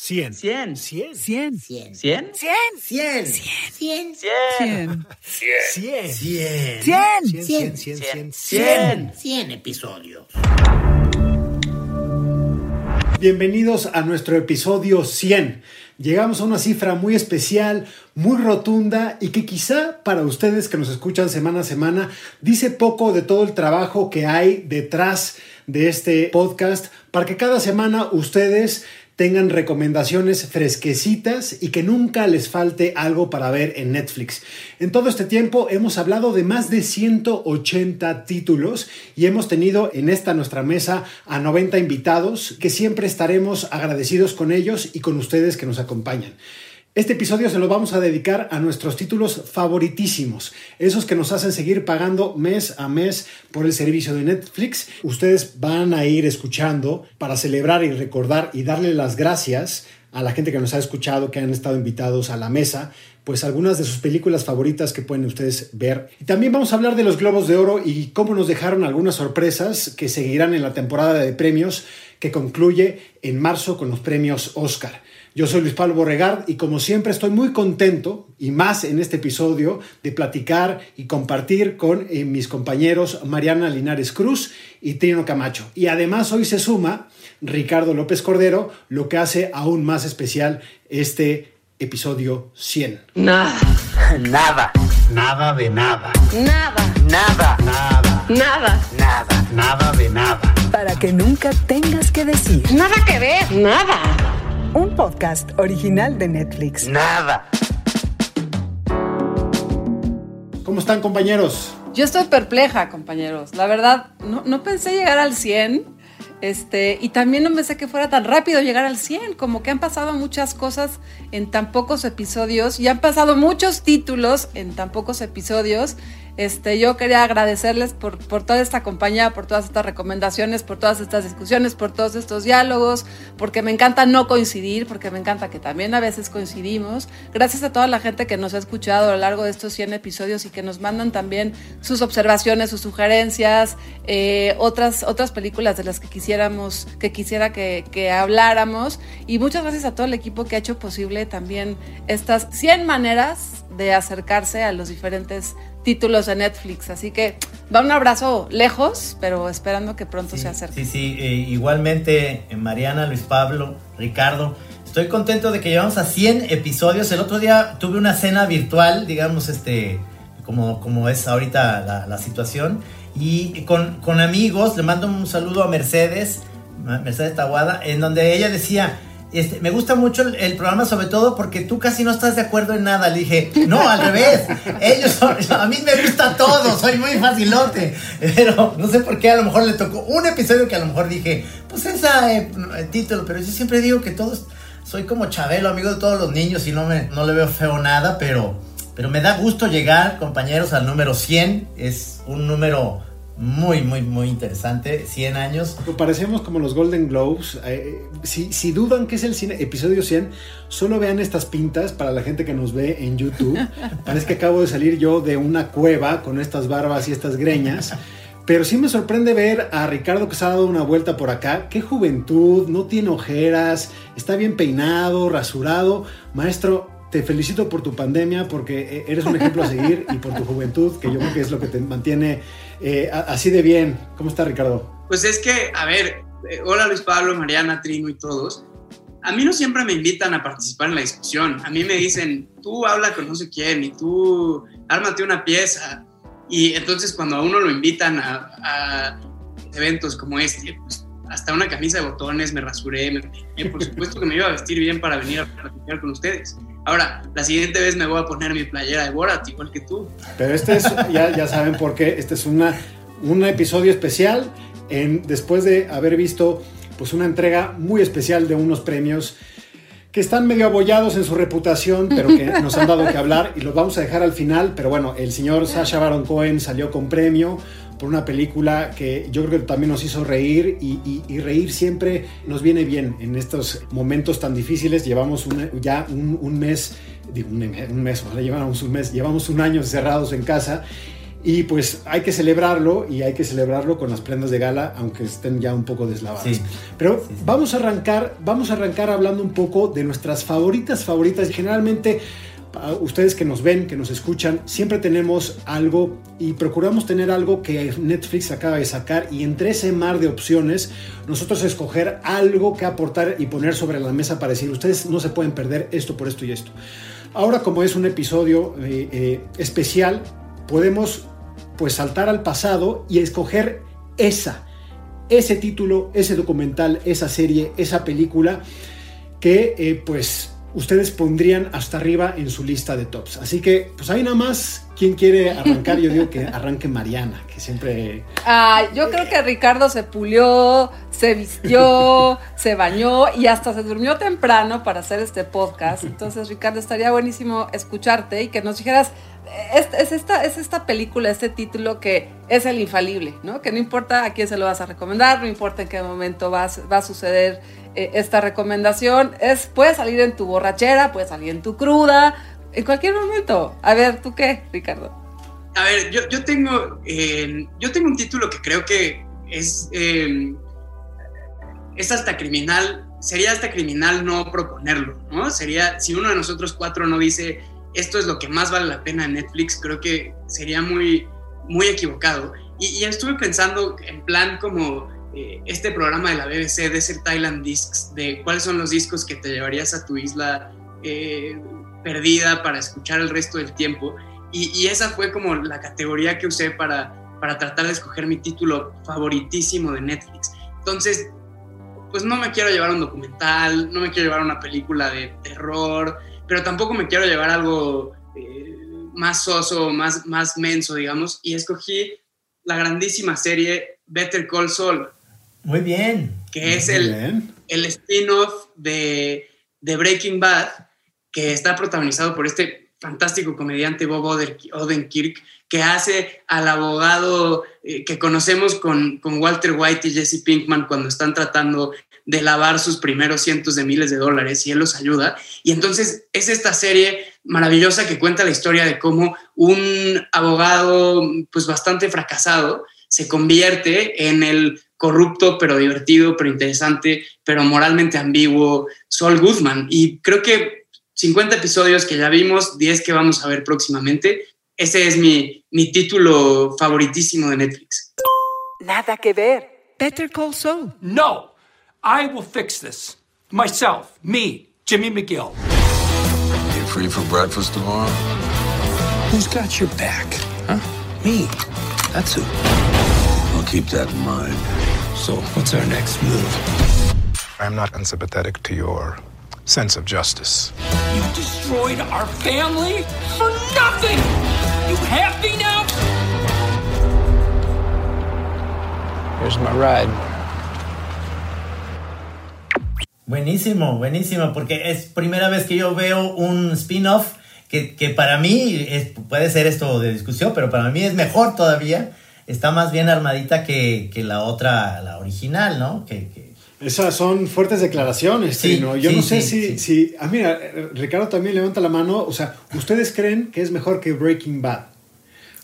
100. 100. 100. 100. 100. 100. 100. 100. 100. 100. 100. 100. 100. 100. 100. 100. 100. 100. 100 episodios. Bienvenidos a nuestro episodio 100. Llegamos a una cifra muy especial, muy rotunda y que quizá para ustedes que nos escuchan semana a semana dice poco de todo el trabajo que hay detrás de este podcast para que cada semana ustedes tengan recomendaciones fresquecitas y que nunca les falte algo para ver en Netflix. En todo este tiempo hemos hablado de más de 180 títulos y hemos tenido en esta nuestra mesa a 90 invitados que siempre estaremos agradecidos con ellos y con ustedes que nos acompañan. Este episodio se lo vamos a dedicar a nuestros títulos favoritísimos, esos que nos hacen seguir pagando mes a mes por el servicio de Netflix. Ustedes van a ir escuchando para celebrar y recordar y darle las gracias a la gente que nos ha escuchado, que han estado invitados a la mesa, pues algunas de sus películas favoritas que pueden ustedes ver. Y también vamos a hablar de los Globos de Oro y cómo nos dejaron algunas sorpresas que seguirán en la temporada de premios que concluye en marzo con los premios Oscar. Yo soy Luis Pablo Borregard y como siempre estoy muy contento y más en este episodio de platicar y compartir con eh, mis compañeros Mariana Linares Cruz y Trino Camacho. Y además hoy se suma Ricardo López Cordero, lo que hace aún más especial este episodio 100. Nada. Nada. Nada de nada. Nada. Nada. Nada. Nada. Nada. Nada de nada. Para que nunca tengas que decir. Nada que ver. Nada. Un podcast original de Netflix. Nada. ¿Cómo están compañeros? Yo estoy perpleja, compañeros. La verdad, no, no pensé llegar al 100. Este, y también no pensé que fuera tan rápido llegar al 100, como que han pasado muchas cosas en tan pocos episodios y han pasado muchos títulos en tan pocos episodios. Este, yo quería agradecerles por, por toda esta compañía, por todas estas recomendaciones, por todas estas discusiones, por todos estos diálogos, porque me encanta no coincidir, porque me encanta que también a veces coincidimos. Gracias a toda la gente que nos ha escuchado a lo largo de estos 100 episodios y que nos mandan también sus observaciones, sus sugerencias, eh, otras, otras películas de las que quisiéramos, que quisiera que, que habláramos. Y muchas gracias a todo el equipo que ha hecho posible también estas 100 maneras de acercarse a los diferentes títulos de Netflix. Así que va un abrazo lejos, pero esperando que pronto Sí, se acerque. Sí, sí, eh, igualmente eh, Mariana, Luis Pablo, Ricardo. Estoy contento de que llevamos a 100 episodios. El otro día tuve una cena virtual, digamos, este, como, como es ahorita la, la situación. Y con, con amigos, le mando un saludo a Mercedes, Mercedes Taguada, en donde ella decía, este, me gusta mucho el, programa, sobre todo porque tú casi no estás de acuerdo en nada. Le dije, no, al revés. Ellos son, a mí me gusta todo, soy muy facilote. Pero no sé por qué a lo mejor le tocó un episodio que a lo mejor dije, pues ese eh, título. Pero yo siempre digo que todos, soy como Chabelo, amigo de todos los niños y no, me, no le veo feo nada. Pero, pero me da gusto llegar, compañeros, al número 100. Es un número muy, muy, muy interesante. 100 años. Parecemos como los Golden Globes. Eh, si, si, dudan que es el cine, episodio 100, solo vean estas pintas para la gente que nos ve en YouTube. Parece que acabo de salir yo de una cueva con estas barbas y estas greñas. Pero sí me sorprende ver a Ricardo que se ha dado una vuelta por acá. Qué juventud, no tiene ojeras, está bien peinado, rasurado. Maestro, te felicito por tu pandemia porque eres un ejemplo a seguir y por tu juventud, que yo creo que es lo que te mantiene eh, así de bien. ¿Cómo está Ricardo? Pues es que, a ver, eh, hola Luis Pablo, Mariana, Trino y todos. A mí no siempre me invitan a participar en la discusión. A mí me dicen, tú habla con no sé quién y tú ármate una pieza. Y entonces cuando a uno lo invitan a, eventos como este, pues hasta una camisa de botones, me rasuré, me. Por supuesto que me iba a vestir bien para venir a platicar con ustedes. Ahora, la siguiente vez me voy a poner mi playera de Borat, igual que tú. Pero este es, ya, ya saben por qué, este es una, un episodio especial en, después de haber visto pues una entrega muy especial de unos premios que están medio abollados en su reputación, pero que nos han dado que hablar y los vamos a dejar al final. Pero bueno, el señor Sasha Baron Cohen salió con premio por una película que yo creo que también nos hizo reír y, y, y reír siempre nos viene bien en estos momentos tan difíciles. Llevamos un, ya un, un, mes, digo un, un mes, ojalá llevamos un mes, llevamos un año cerrados en casa Y pues hay que celebrarlo y hay que celebrarlo con las prendas de gala, aunque estén ya un poco deslavadas. Sí. Pero Sí, sí. vamos a arrancar, vamos a arrancar hablando un poco de nuestras favoritas favoritas. Generalmente ustedes que nos ven, que nos escuchan, siempre tenemos algo y procuramos tener algo que Netflix acaba de sacar y entre ese mar de opciones nosotros escoger algo que aportar y poner sobre la mesa para decir ustedes no se pueden perder esto por esto y esto. Ahora como es un episodio eh, eh, especial, podemos pues saltar al pasado y escoger esa, ese título, ese documental, esa serie, esa película que eh, pues ustedes pondrían hasta arriba en su lista de tops. Así que pues ahí nada más, ¿quién quiere arrancar? Yo digo que arranque Mariana, que siempre... Ah, yo creo que Ricardo se pulió, se vistió, se bañó y hasta se durmió temprano para hacer este podcast. Entonces, Ricardo, estaría buenísimo escucharte y que nos dijeras, es, es esta, es esta película, este título que es el infalible, ¿no? Que no importa a quién se lo vas a recomendar, no importa en qué momento vas, va a suceder eh, esta recomendación. Es, puede salir en tu borrachera, puede salir en tu cruda, en cualquier momento. A ver, ¿tú qué, Ricardo? A ver, yo, yo tengo, eh, yo tengo un título que creo que es, eh, es hasta criminal, sería hasta criminal no proponerlo, ¿no? Sería, si uno de nosotros cuatro no dice, esto es lo que más vale la pena en Netflix, creo que sería muy, muy equivocado. Y, y estuve pensando en plan como eh, este programa de la BBC, Desert Island Discs, de cuáles son los discos que te llevarías a tu isla eh, perdida para escuchar el resto del tiempo. Y, y, esa fue como la categoría que usé para, para tratar de escoger mi título favoritísimo de Netflix. Entonces, pues no me quiero llevar un documental, no me quiero llevar una película de terror, pero tampoco me quiero llevar algo eh, más soso, más, más menso, digamos, y escogí la grandísima serie Better Call Saul. Muy bien. Que es el, el spin-off de, de Breaking Bad, que está protagonizado por este fantástico comediante Bob Odenkirk, que hace al abogado eh, que conocemos con, con, Walter White y Jesse Pinkman cuando están tratando de lavar sus primeros cientos de miles de dólares y él los ayuda. Y entonces es esta serie maravillosa que cuenta la historia de cómo un abogado pues bastante fracasado se convierte en el corrupto, pero divertido, pero interesante, pero moralmente ambiguo, Saul Goodman. Y creo que 50 episodios que ya vimos, 10 que vamos a ver próximamente. Ese es mi, mi título favoritísimo de Netflix. Nada que ver. Better Call Saul. No, I will fix this. Myself, me, Jimmy McGill. You free for breakfast tomorrow? Who's got your back? Huh? Me. That's who. I'll keep that in mind. So, what's our next move? I'm not unsympathetic to your sense of justice. You destroyed our family for nothing! You have me now? Here's my ride. Buenísimo, buenísimo, porque es primera vez que yo veo un spin-off que, que, para mí es, puede ser esto de discusión, pero para mí es mejor todavía. Está más bien armadita que, que la otra, la original, ¿no? Que, que... Esas son fuertes declaraciones, Sí, ¿no? Yo sí, no sé sí, si, sí. si... Ah, mira, Ricardo también levanta la mano. O sea, ¿ustedes creen que es mejor que Breaking Bad?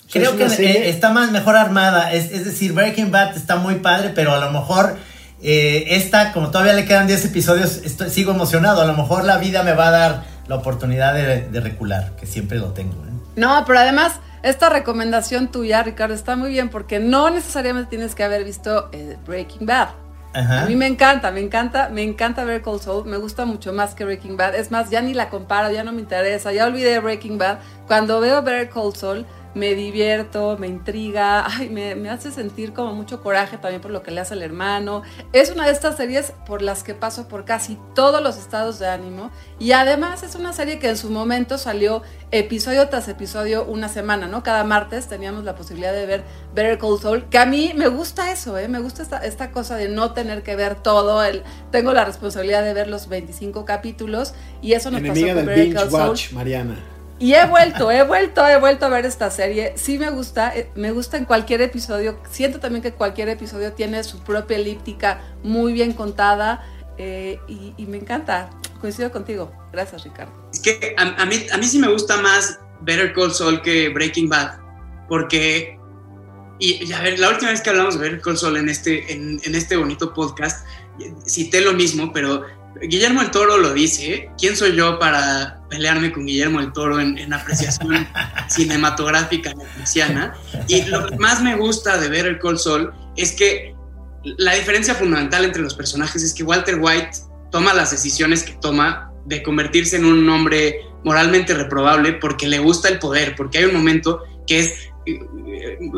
O sea, Creo es que serie- eh, está más mejor armada. Es, es decir, Breaking Bad está muy padre, pero a lo mejor eh, esta, como todavía le quedan 10 episodios, estoy- sigo emocionado. A lo mejor la vida me va a dar la oportunidad de, de recular, que siempre lo tengo. ¿eh? No, pero además, esta recomendación tuya, Ricardo, está muy bien porque no necesariamente tienes que haber visto eh, Breaking Bad. Ajá. A mí me encanta, me encanta, me encanta ver Cold Soul, me gusta mucho más que Breaking Bad. Es más, ya ni la comparo, ya no me interesa, ya olvidé Breaking Bad. Cuando veo ver Cold Soul, me divierto, me intriga, ay, me, me hace sentir como mucho coraje también por lo que le hace el hermano. Es una de estas series por las que paso por casi todos los estados de ánimo y además es una serie que en su momento salió episodio tras episodio una semana, ¿no? Cada martes teníamos la posibilidad de ver Better Call Saul, que a mí me gusta eso, ¿eh? Me gusta esta, esta cosa de no tener que ver todo, el, tengo la responsabilidad de ver los 25 capítulos y eso nos Enemiga pasó con Better Call Saul. watch, Mariana. Y he vuelto, he vuelto, he vuelto a ver esta serie. Sí me gusta, eh, me gusta en cualquier episodio. Siento también que cualquier episodio tiene su propia elíptica muy bien contada eh, y, me encanta. Coincido contigo. Gracias, Ricardo. Es que a, mí, a mí sí me gusta más Better Call Saul que Breaking Bad. porque, y, a ver, la última vez que hablamos de Better Call Saul en este, en, en este bonito podcast, cité lo mismo, pero Guillermo el Toro lo dice, ¿quién soy yo para pelearme con Guillermo el Toro en, en apreciación cinematográfica netflixiana? Y lo que más me gusta de ver el Call Sol es que la diferencia fundamental entre los personajes es que Walter White toma las decisiones que toma de convertirse en un hombre moralmente reprobable porque le gusta el poder, porque hay un momento que es eh,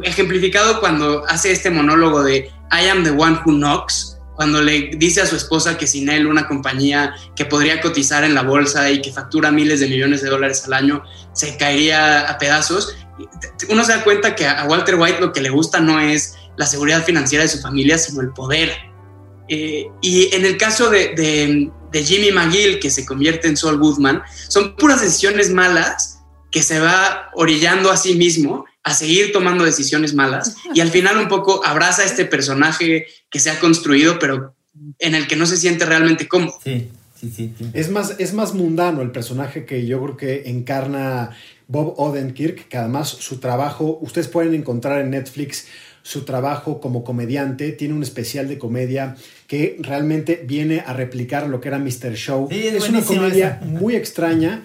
ejemplificado cuando hace este monólogo de I am the one who knocks, cuando le dice a su esposa que sin él una compañía que podría cotizar en la bolsa y que factura miles de millones de dólares al año se caería a pedazos, uno se da cuenta que a Walter White lo que le gusta no es la seguridad financiera de su familia, sino el poder. Eh, y en el caso de, de, Jimmy McGill, que se convierte en Saul Goodman, son puras decisiones malas que se va orillando a sí mismo a seguir tomando decisiones malas y al final un poco abraza a este personaje que se ha construido, pero en el que no se siente realmente cómodo. Sí, sí, sí. sí. Es, más, es más mundano el personaje que yo creo que encarna Bob Odenkirk, que además su trabajo, ustedes pueden encontrar en Netflix su trabajo como comediante, tiene un especial de comedia que realmente viene a replicar lo que era Mr. Show. Sí, es es una comedia esa. muy extraña.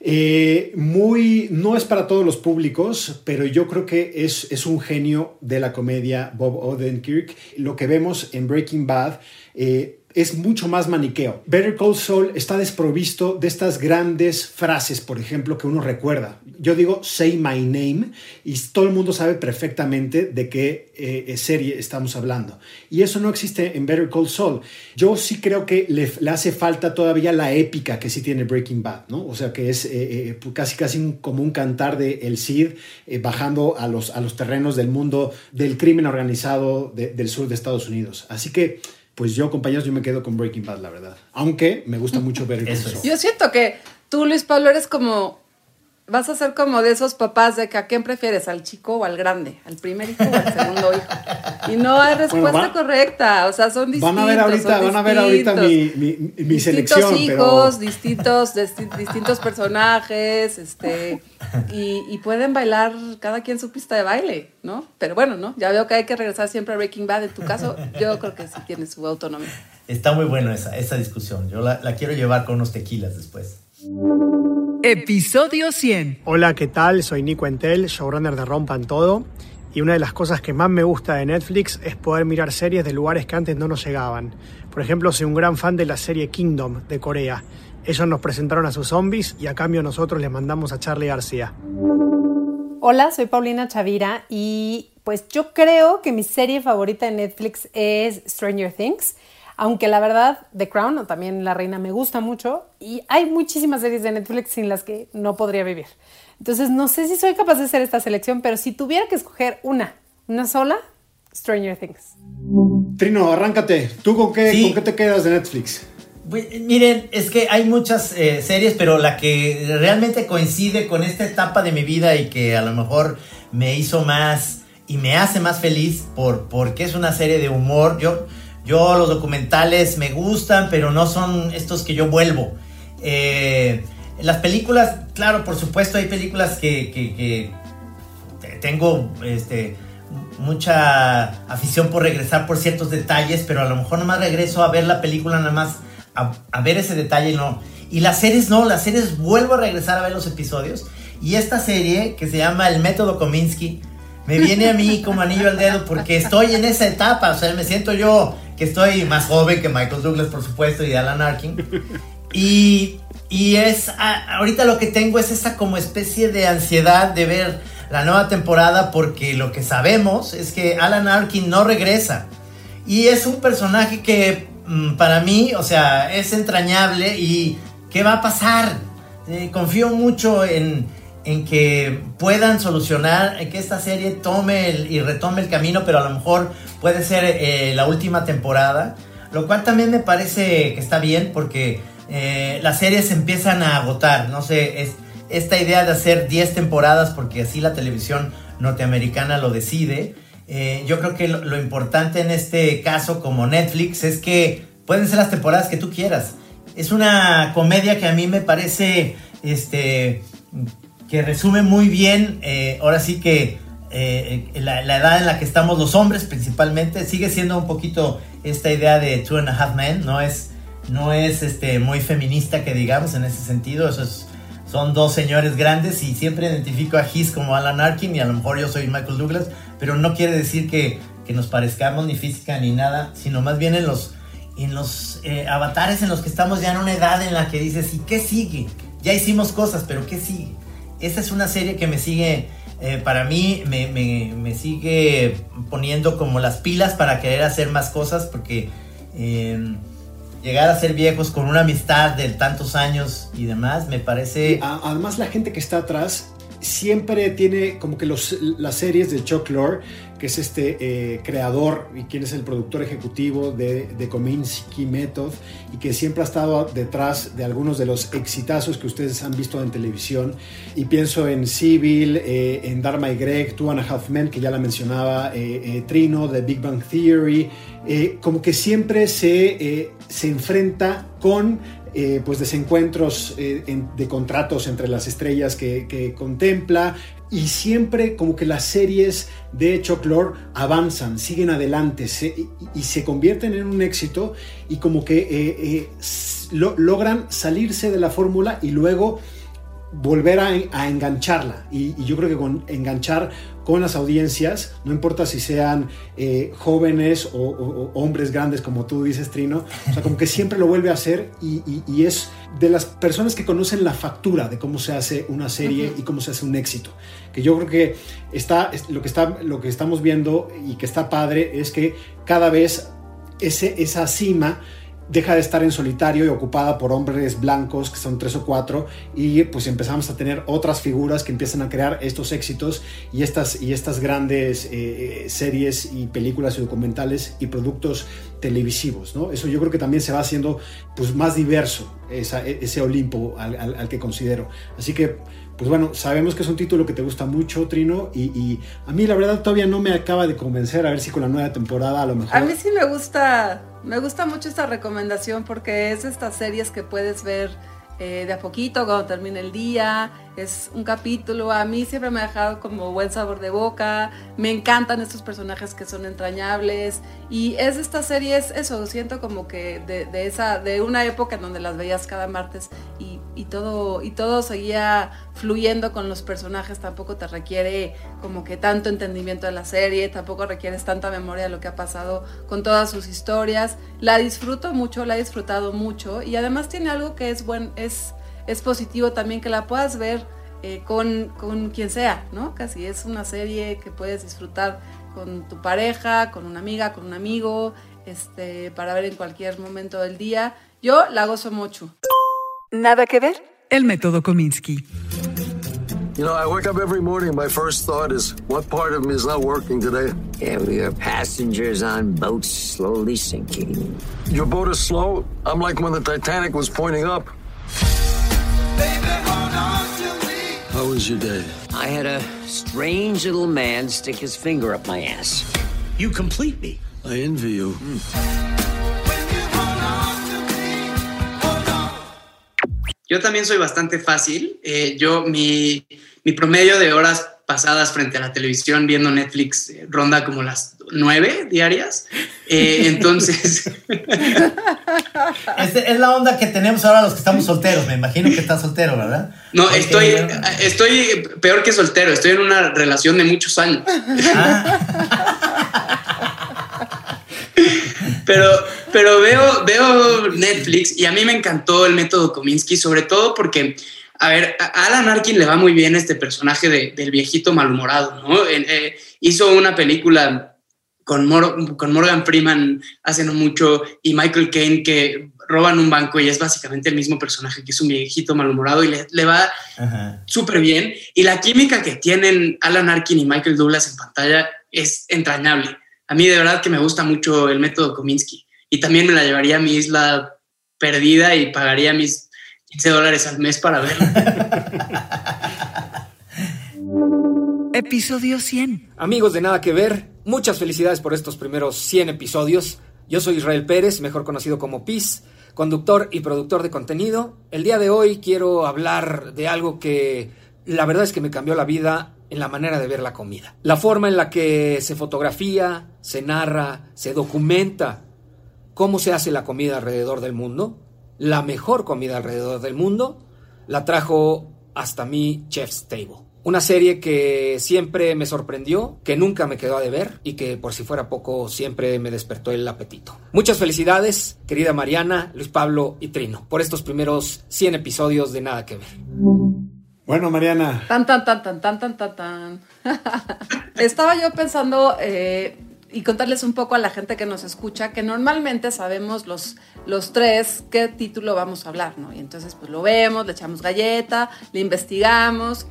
Eh, muy, no es para todos los públicos, pero yo creo que es, es un genio de la comedia Bob Odenkirk. Lo que vemos en Breaking Bad eh, es mucho más maniqueo. Better Call Saul está desprovisto de estas grandes frases, por ejemplo, que uno recuerda. Yo digo say my name y todo el mundo sabe perfectamente de qué eh, serie estamos hablando. Y eso no existe en Better Call Saul. Yo sí creo que le, le hace falta todavía la épica que sí tiene Breaking Bad, ¿no? O sea, que es eh, eh, casi casi como un cantar de El Cid eh, bajando a los, a los terrenos del mundo del crimen organizado de, del sur de Estados Unidos. Así que pues yo, compañeros, yo me quedo con Breaking Bad, la verdad. Aunque me gusta mucho ver el Eso es. Yo siento que tú, Luis Pablo, eres como. Vas a ser como de esos papás de que a quién prefieres, al chico o al grande, al primer hijo o al segundo hijo. Y no hay respuesta Bueno, va- correcta, o sea, son distintos. Van a ver ahorita, van a ver ahorita mi, mi, mi distintos selección, hijos, pero distintos, disti- distintos personajes, este, y, y pueden bailar cada quien su pista de baile, ¿no? Pero bueno, ¿no? Ya veo que hay que regresar siempre a Breaking Bad. En tu caso, yo creo que sí tiene su autonomía. Está muy bueno esa, esa discusión. Yo la, la quiero llevar con unos tequilas después. Episodio 100. Hola, ¿qué tal? Soy Nico Entel, showrunner de Rompan Todo. Y una de las cosas que más me gusta de Netflix es poder mirar series de lugares que antes no nos llegaban. Por ejemplo, soy un gran fan de la serie Kingdom de Corea. Ellos nos presentaron a sus zombies y a cambio nosotros les mandamos a Charlie García. Hola, soy Paulina Chavira y pues yo creo que mi serie favorita de Netflix es Stranger Things, aunque la verdad The Crown o también La Reina me gusta mucho y hay muchísimas series de Netflix sin las que no podría vivir. Entonces no sé si soy capaz de hacer esta selección, pero si tuviera que escoger una, una sola, Stranger Things. Trino, arráncate. ¿Tú con qué, Sí. con qué te quedas de Netflix? Pues, Miren, es que hay muchas eh, series, pero la que realmente coincide con esta etapa de mi vida y que a lo mejor me hizo más y me hace más feliz por, porque es una serie de humor. Yo, yo los documentales me gustan, pero no son estos que yo vuelvo. Eh, las películas, claro, por supuesto, hay películas que, tengo este, mucha afición por regresar por ciertos detalles, pero a lo mejor nomás regreso a ver la película nada más a, a ver ese detalle, no. Y las series no, las series vuelvo a regresar a ver los episodios. Y esta serie que se llama El Método Kominsky me viene a mí como anillo al dedo porque estoy en esa etapa, o sea, me siento yo que estoy más joven que Michael Douglas, por supuesto, y Alan Arkin. Y, y es, ahorita lo que tengo es esa como especie de ansiedad de ver la nueva temporada porque lo que sabemos es que Alan Arkin no regresa. Y es un personaje que mm, para mí, o sea, es entrañable y ¿qué va a pasar? Eh, confío mucho en, en que puedan solucionar, en que esta serie tome el- y retome el camino, pero a lo mejor puede ser eh, la última temporada, lo cual también me parece que está bien porque eh, las series empiezan a agotar, no sé, es esta idea de hacer 10 temporadas porque así la televisión norteamericana lo decide. Eh, yo creo que lo, lo importante en este caso como Netflix es que pueden ser las temporadas que tú quieras. Es una comedia que a mí me parece este, que resume muy bien, eh, ahora sí que eh, la, la edad en la que estamos los hombres principalmente. Sigue siendo un poquito esta idea de Two and a Half Men, no es, no es este, muy feminista que digamos en ese sentido, eso es, son dos señores grandes y siempre identifico a His como Alan Arkin y a lo mejor yo soy Michael Douglas, pero no quiere decir que, que nos parezcamos ni física ni nada, sino más bien en los, en los eh, avatares en los que estamos ya en una edad en la que dices, ¿y qué sigue? Ya hicimos cosas, pero ¿qué sigue? Esta es una serie que me sigue, eh, para mí, me, me, sigue poniendo como las pilas para querer hacer más cosas, porque eh, llegar a ser viejos con una amistad de tantos años y demás, me parece... Además, la gente que está atrás siempre tiene como que los, las series de Chuck Lorre, que es este eh, creador y quien es el productor ejecutivo de, de Kominsky Method y que siempre ha estado detrás de algunos de los exitazos que ustedes han visto en televisión. Y pienso en Civil, eh, en Dharma y Greg, Two and a Half Men, que ya la mencionaba, eh, Trino, de Big Bang Theory, como que siempre se, se enfrenta con eh, pues desencuentros eh, en, de contratos entre las estrellas que, contempla y siempre como que las series de Chuck Lorre avanzan, siguen adelante se, y, se convierten en un éxito y como que eh, lo, logran salirse de la fórmula y luego volver a, a engancharla. Y, y, yo creo que con enganchar con las audiencias, no importa si sean eh, jóvenes o, o, o, hombres grandes, como tú dices, Trino, o sea, como que siempre lo vuelve a hacer y, y, y es de las personas que conocen la factura de cómo se hace una serie uh -huh. y cómo se hace un éxito. Que yo creo que está, lo que, está, lo que estamos viendo y que está padre es que cada vez ese, esa cima deja de estar en solitario y ocupada por hombres blancos, que son tres o cuatro, y pues empezamos a tener otras figuras que empiezan a crear estos éxitos y estas, y estas grandes eh, series y películas y documentales y productos televisivos, ¿no? Eso yo creo que también se va haciendo pues más diverso, esa, ese Olimpo al que considero. Así que pues bueno, sabemos que es un título que te gusta mucho, Trino, y, a mí la verdad todavía no me acaba de convencer, a ver si con la nueva temporada a lo mejor... A mí sí me gusta, me gusta mucho esta recomendación porque es estas series que puedes ver eh, de a poquito cuando termine el día, es un capítulo, a mí siempre me ha dejado como buen sabor de boca, me encantan estos personajes que son entrañables y es de estas series, eso, siento como que de, de esa, de una época en donde las veías cada martes y, todo, y todo seguía fluyendo con los personajes, tampoco te requiere como que tanto entendimiento de la serie, tampoco requieres tanta memoria de lo que ha pasado con todas sus historias, la disfruto mucho, la he disfrutado mucho y además tiene algo que es buen, es, es positivo también que la puedas ver eh, con, con quien sea, ¿no? Casi es una serie que puedes disfrutar con tu pareja, con una amiga, con un amigo, este, para ver en cualquier momento del día. Yo la gozo mucho. Nada que ver. El método Kominsky. You know, I wake up every morning. My first thought is, what part of me is not working today? Yeah, we are passengers on boats slowly sinking. Your boat is slow? I'm like when the Titanic was pointing up. How was your day? I had a strange little man stick his finger up my ass. You complete me. I envy you. Hmm. Yo también soy bastante fácil. Eh, yo, mi, mi, promedio de horas pasadas frente a la televisión viendo Netflix eh, ronda como las nueve diarias. Eh, entonces. es, es, la onda que tenemos ahora los que estamos solteros. Me imagino que estás soltero, ¿verdad? No, Porque estoy, estoy peor que soltero. Estoy en una relación de muchos años. Ah. pero, pero veo, veo Netflix y a mí me encantó el método Kominsky, sobre todo porque, a ver, a Alan Arkin le va muy bien este personaje de, del viejito malhumorado, ¿no? Eh, hizo una película con, Mor con Morgan Freeman hace no mucho y Michael Caine que roban un banco y es básicamente el mismo personaje que es un viejito malhumorado y le, le va súper bien. Y la química que tienen Alan Arkin y Michael Douglas en pantalla es entrañable. A mí de verdad que me gusta mucho el método Kominsky y también me la llevaría a mi isla perdida y pagaría mis 15 dólares al mes para verla. Episodio 100. Amigos de Nada que Ver, muchas felicidades por estos primeros 100 episodios. Yo soy Israel Pérez, mejor conocido como PIS, conductor y productor de contenido. El día de hoy quiero hablar de algo que la verdad es que me cambió la vida en la manera de ver la comida. La forma en la que se fotografía, se narra, se documenta cómo se hace la comida alrededor del mundo, la mejor comida alrededor del mundo, la trajo hasta mi Chef's Table. Una serie que siempre me sorprendió, que nunca me quedó a deber y que por si fuera poco siempre me despertó el apetito. Muchas felicidades, querida Mariana, Luis Pablo y Trino, por estos primeros 100 episodios de Nada que ver. Bueno, Mariana. Tan, tan, tan, tan, tan, tan, tan, tan. Estaba yo pensando eh, y contarles un poco a la gente que nos escucha que normalmente sabemos los, los tres qué título vamos a hablar, ¿no? Y entonces pues lo vemos, le echamos galleta, le investigamos.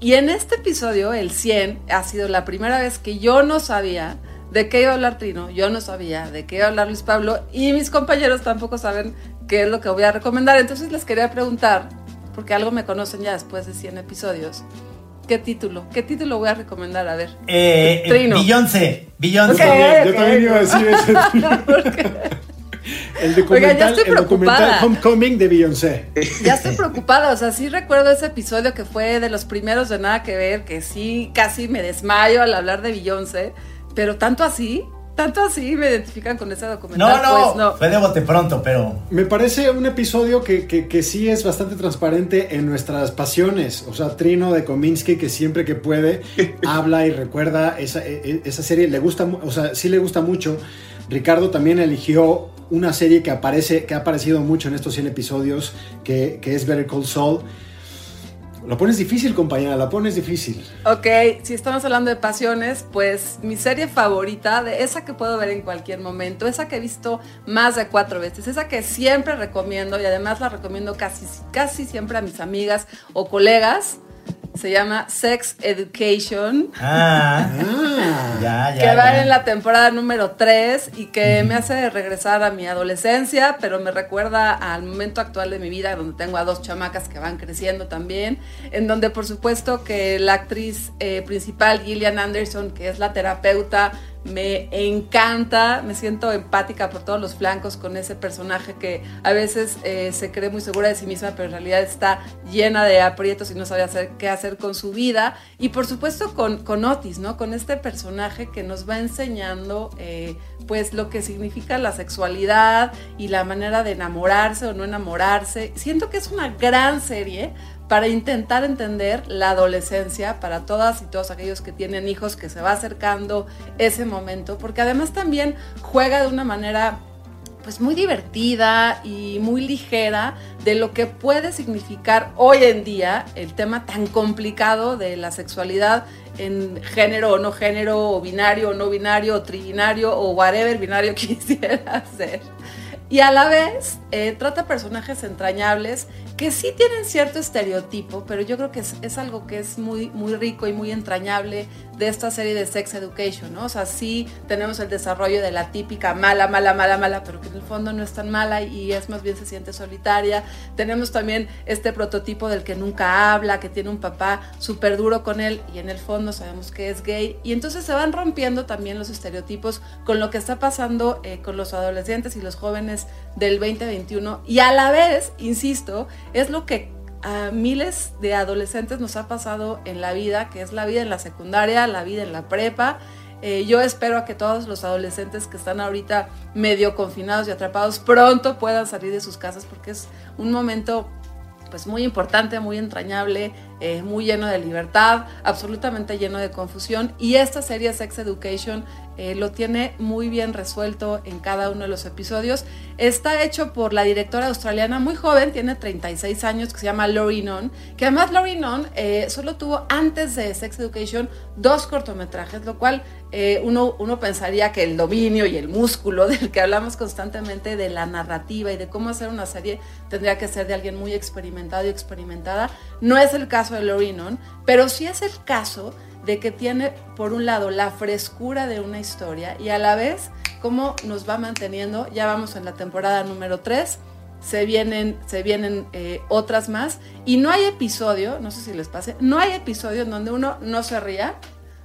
Y en este episodio, el 100, ha sido la primera vez que yo no sabía de qué iba a hablar Trino, yo no sabía de qué iba a hablar Luis Pablo y mis compañeros tampoco saben qué es lo que voy a recomendar. Entonces les quería preguntar, porque algo me conocen ya después de 100 episodios. ¿Qué título? ¿Qué título voy a recomendar? A ver. Eh, Trino. Beyoncé. Beyoncé. Ok, Yo también iba a decir ese. el documental, Oigan, ya estoy el documental preocupada. Homecoming de Beyoncé. Ya estoy preocupada, o sea, sí recuerdo ese episodio que fue de los primeros de nada que ver, que sí casi me desmayo al hablar de Beyoncé, pero tanto así, tanto así me identifican con ese No, documental. no, pues no. fue de bote pronto, pero Me parece un episodio que, que- que sí es bastante transparente en nuestras pasiones. O sea, Trino de Kominsky, que siempre que puede habla y recuerda esa, e- e- esa serie. Le gusta, o sea, sí le gusta mucho. Ricardo también eligió una serie que aparece, que ha aparecido mucho en estos 100 episodios, que, que es Better Call Saul. Lo pones difícil, compañera, la pones difícil. Ok, si estamos hablando de pasiones, pues mi serie favorita, de esa que puedo ver en cualquier momento, esa que he visto más de cuatro veces, esa que siempre recomiendo y además la recomiendo casi, casi siempre a mis amigas o colegas, se llama Sex Education. Ah, ya, ya. que va ya. en la temporada número 3 y que me hace regresar a mi adolescencia, pero me recuerda al momento actual de mi vida, donde tengo a dos chamacas que van creciendo también, en donde por supuesto que la actriz eh, principal, Gillian Anderson, que es la terapeuta, me encanta, me siento empática por todos los flancos con ese personaje que a veces eh, se cree muy segura de sí misma, pero en realidad está llena de aprietos y no sabe hacer, qué hacer con su vida. Y por supuesto con, con Otis, ¿no? Con este personaje que nos va enseñando eh, pues lo que significa la sexualidad y la manera de enamorarse o no enamorarse. Siento que es una gran serie para intentar entender la adolescencia para todas y todos aquellos que tienen hijos que se va acercando ese momento, porque además también juega de una manera pues muy divertida y muy ligera de lo que puede significar hoy en día el tema tan complicado de la sexualidad en género o no género, o binario o no binario, o tribinario, o whatever binario quisiera ser. Y a la vez eh, trata personajes entrañables que sí tienen cierto estereotipo, pero yo creo que es, algo que es muy, muy rico y muy entrañable de esta serie de Sex Education, ¿no? O sea, sí tenemos el desarrollo de la típica mala, mala, mala, mala, pero que en el fondo no es tan mala y es más bien se siente solitaria. Tenemos también este prototipo del que nunca habla, que tiene un papá súper duro con él y en el fondo sabemos que es gay. Y entonces se van rompiendo también los estereotipos con lo que está pasando eh, con los adolescentes y los jóvenes del 2021 y a la vez, insisto, es lo que a miles de adolescentes nos ha pasado en la vida, que es la vida en la secundaria, la vida en la prepa. Eh, yo espero a que todos los adolescentes que están ahorita medio confinados y atrapados pronto puedan salir de sus casas porque es un momento pues muy importante, muy entrañable, eh, muy lleno de libertad, absolutamente lleno de confusión. Y esta serie Sex Education eh, lo tiene muy bien resuelto en cada uno de los episodios. Está hecho por la directora australiana muy joven, tiene 36 años, que se llama Laurie Nunn, que además Laurie Nunn eh, solo tuvo antes de Sex Education dos cortometrajes, lo cual uno, uno pensaría que el dominio y el músculo del que hablamos constantemente de la narrativa y de cómo hacer una serie tendría que ser de alguien muy experimentado y experimentada. No es el caso de Laurie Nunn, pero sí es el caso de que tiene, por un lado, la frescura de una historia y a la vez cómo nos va manteniendo. Ya vamos en la temporada número 3, se vienen, se vienen eh, otras más y no hay episodio, no sé si les pase, no hay episodio en donde uno no se ría,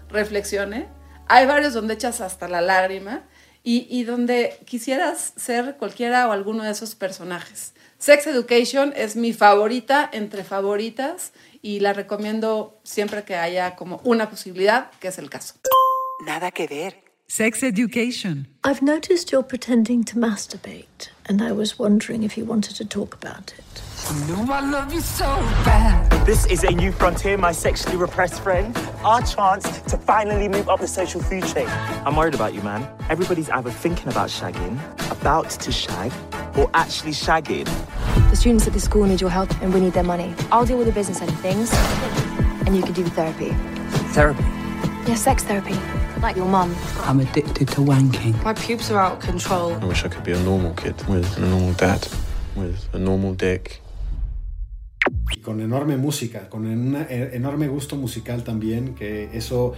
reflexione. Hay varios donde echas hasta la lágrima y, y donde quisieras ser cualquiera o alguno de esos personajes Sex Education es mi favorita entre favoritas y la recomiendo siempre que haya como una posibilidad, que es el caso. Nada que ver. Sex Education. I've noticed you're pretending to masturbate, and I was wondering if you wanted to talk about it. You know I love you so bad. This is a new frontier, my sexually repressed friend. Our chance to finally move up the social food chain. I'm worried about you, man. Everybody's either thinking about shagging, about to shag, or actually shagging. The students at the school need your help and we need their money. I'll deal with the business end of things, and you can do the therapy. Therapy. Yeah, sex therapy. Like your mum. I'm addicted to wanking. My pubes are out of control. I wish I could be a normal kid with a normal dad, with a normal dick. Y con enorme música, con un enorme gusto musical también, que eso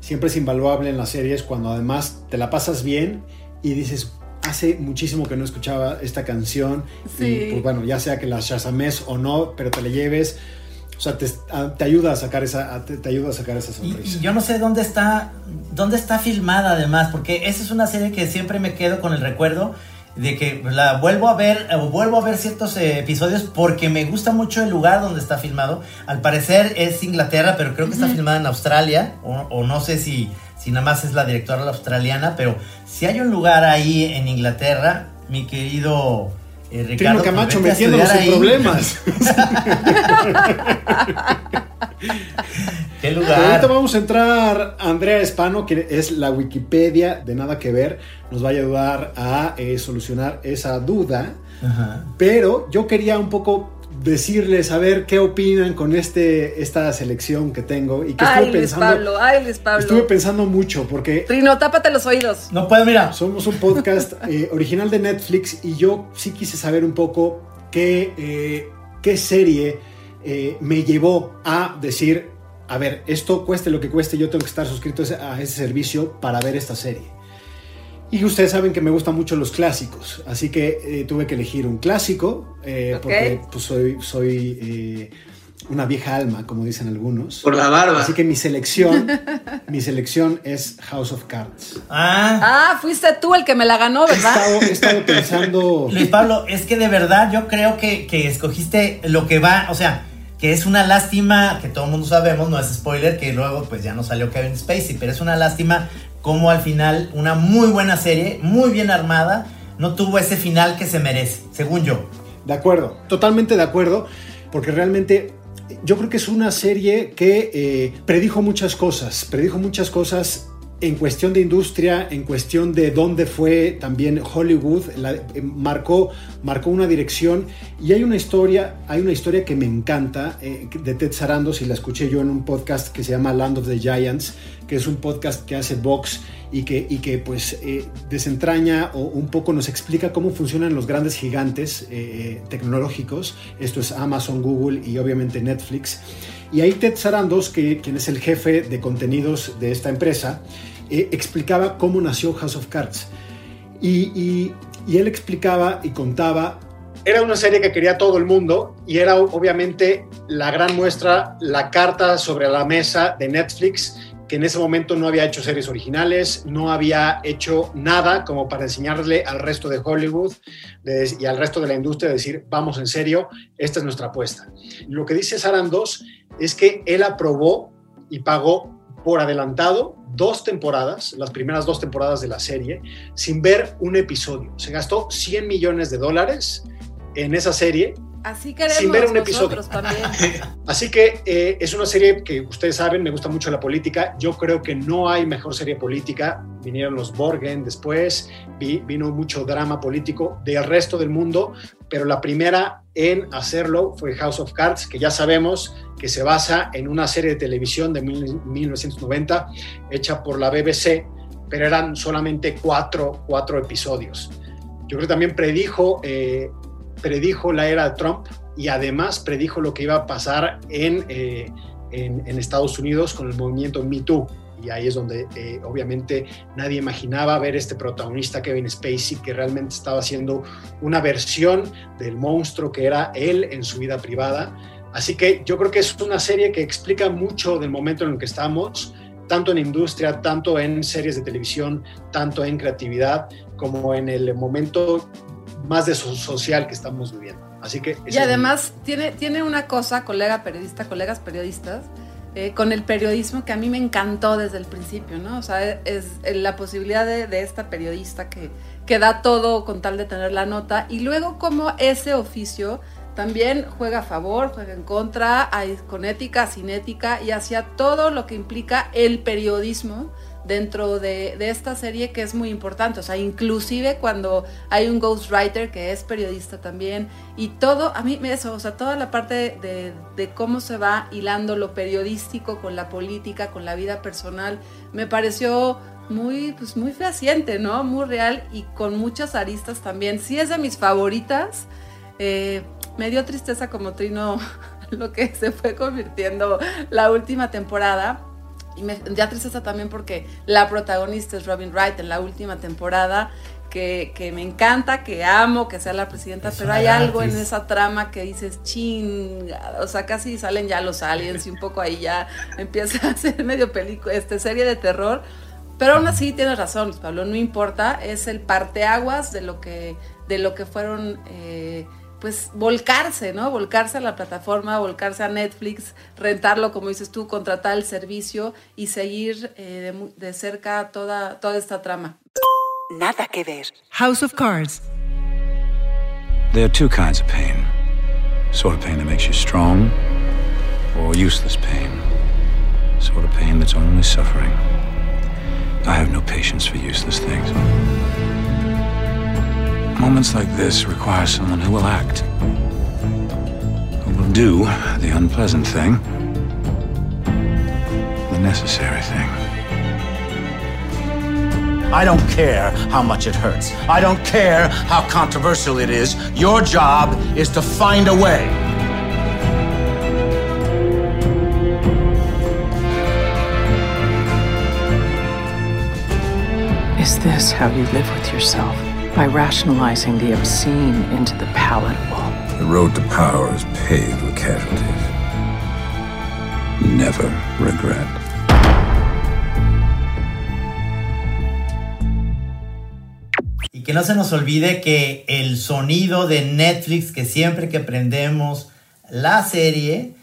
siempre es invaluable en las series cuando además te la pasas bien y dices, hace muchísimo que no escuchaba esta canción Sí. y pues bueno, ya sea que la shazames o no, pero te la lleves, o sea, te, a- te ayuda a sacar esa, a- te, te ayuda a sacar esa sonrisa. y yo no sé dónde está, dónde está filmada además, porque esa es una serie que siempre me quedo con el recuerdo de que la vuelvo a ver, o vuelvo a ver ciertos eh, episodios porque me gusta mucho el lugar donde está filmado. Al parecer es Inglaterra, pero creo que está filmada en Australia, o, o no sé si, si nada más es la directora australiana, pero si hay un lugar ahí en Inglaterra, mi querido eh, Ricardo. Camacho pues a metiéndonos en problemas. ¿Qué lugar? ahorita vamos a entrar a Andrea Espano, que es la Wikipedia de Nada que Ver. Nos va a ayudar a eh, solucionar esa duda. Ajá. Pero yo quería un poco decirles a ver qué opinan con este, esta selección que tengo y que Ay, estuve Luis pensando. Pablo, ay, Luis Pablo. Estuve pensando mucho porque Trino, tápate los oídos. No puedo, mira. somos un podcast eh, original de Netflix y yo sí quise saber un poco qué, eh, qué serie eh, me llevó a decir, a ver, esto cueste lo que cueste, yo tengo que estar suscrito a ese servicio para ver esta serie. Y ustedes saben que me gustan mucho los clásicos, así que eh, tuve que elegir un clásico, eh, porque pues, soy, soy eh, una vieja alma, como dicen algunos. Por la barba. Así que mi selección, mi selección es House of Cards. Ah. Ah, fuiste tú el que me la ganó, He ¿verdad? estado, he estado pensando... Luis Pablo, es que de verdad yo creo que, que escogiste lo que va, o sea, que es una lástima, que todo el mundo sabemos, no es spoiler, que luego pues ya no salió Kevin Spacey, pero es una lástima como al final una muy buena serie, muy bien armada, no tuvo ese final que se merece, según yo. De acuerdo, totalmente de acuerdo, porque realmente yo creo que es una serie que eh, predijo muchas cosas, predijo muchas cosas en cuestión de industria, en cuestión de dónde fue también Hollywood, la- eh, marcó, marcó una dirección y hay una historia, hay una historia que me encanta eh, de Ted Sarandos y la escuché yo en un podcast que se llama Land of the Giants, que es un podcast que hace Vox y que, y que pues eh, desentraña o un poco nos explica cómo funcionan los grandes gigantes eh, tecnológicos. Esto es Amazon, Google y obviamente Netflix. Y ahí Ted Sarandos, que, quien es el jefe de contenidos de esta empresa, eh, explicaba cómo nació House of Cards. Y, él explicaba y contaba... Era una serie que quería todo el mundo y era obviamente la gran muestra, la carta sobre la mesa de Netflix, que en ese momento no había hecho series originales, no había hecho nada como para enseñarle al resto de Hollywood y al resto de la industria de decir, vamos en serio, esta es nuestra apuesta. Lo que dice Sarandos es que él aprobó y pagó por adelantado dos temporadas, las primeras dos temporadas de la serie, sin ver un episodio. Se gastó 100 millones de dólares en esa serie Así queremos Sin ver un episodio. también. Así que eh, es una serie que ustedes saben, me gusta mucho la política. Yo creo que no hay mejor serie política. Vinieron los Borgen después, vi- vino mucho drama político del resto del mundo, pero la primera en hacerlo fue House of Cards, que ya sabemos que se basa en una serie de televisión de mil- 1990 hecha por la BBC, pero eran solamente cuatro, cuatro episodios. Yo creo que también predijo, eh, predijo la era Trump y además predijo lo que iba a pasar en, eh, en Estados Unidos con el movimiento Me Too. Y ahí es donde eh, obviamente nadie imaginaba ver este protagonista Kevin Spacey que realmente estaba haciendo una versión del monstruo que era él en su vida privada. Así que yo creo que es una serie que explica mucho del momento en el que estamos, tanto en industria, tanto en series de televisión, tanto en creatividad, como en el momento más de so- social que estamos viviendo. Así que... Y además tiene, tiene una cosa, colega periodista, colegas periodistas, eh, con el periodismo que a mí me encantó desde el principio, ¿no? O sea, es, la posibilidad de, de, esta periodista que, que da todo con tal de tener la nota y luego como ese oficio también juega a favor, juega en contra, hay, con ética, sin ética y hacia todo lo que implica el periodismo dentro de, de, esta serie que es muy importante, o sea, inclusive cuando hay un ghostwriter que es periodista también y todo, a mí eso, o sea, toda la parte de, de, cómo se va hilando lo periodístico con la política, con la vida personal, me pareció muy, pues muy fehaciente, ¿no? Muy real y con muchas aristas también. Sí es de mis favoritas. Eh, me dio tristeza como Trino lo que se fue convirtiendo la última temporada. Y me da tristeza también porque la protagonista es Robin Wright en la última temporada, que, que me encanta, que amo, que sea la presidenta, es pero hay algo en esa trama que dices, ching, o sea, casi salen ya los aliens y un poco ahí ya empieza a ser medio película, este, serie de terror. Pero aún así tienes razón, Pablo, no importa, es el parteaguas de lo que, de lo que fueron... Eh, pues volcarse, ¿no? Volcarse a la plataforma, volcarse a Netflix, rentarlo, como dices tú, contratar el servicio y seguir eh, de, de, cerca toda, toda esta trama. Nada que ver. House of Cards. There are two kinds of pain. Sort of pain that makes you strong, or useless pain. Sort of pain that's only suffering. I have no patience for useless things. Moments like this require someone who will act, who will do the unpleasant thing, the necessary thing. I don't care how much it hurts. I don't care how controversial it is. Your job is to find a way. Is this how you live with yourself? By rationalizing the obscene into the palatable. The road to power is paved with casualties. Never regret. Y que no se nos olvide que el sonido de Netflix, que siempre que prendemos la serie,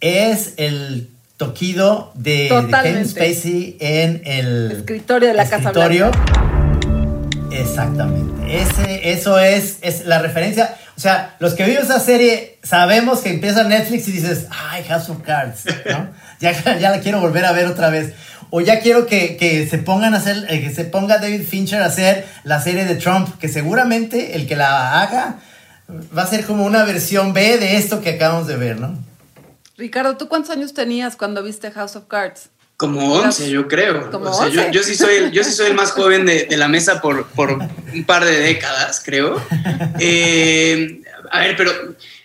es el toquido de, de Kevin Spacey en el escritorio de la escritorio. Casa Blanca. Exactamente. Ese, eso es, es la referencia. O sea, los que vimos esa serie sabemos que empieza Netflix y dices, ay, House of Cards, ¿no? ya, ya la quiero volver a ver otra vez. O ya quiero que, que se pongan a hacer, que se ponga David Fincher a hacer la serie de Trump, que seguramente el que la haga va a ser como una versión B de esto que acabamos de ver, ¿no? Ricardo, ¿tú cuántos años tenías cuando viste House of Cards? Como 11, yo creo. Como o sea, 11. yo, yo, sí soy el, yo sí soy el más joven de, de la mesa por, por, un par de décadas, creo. Eh, a ver, pero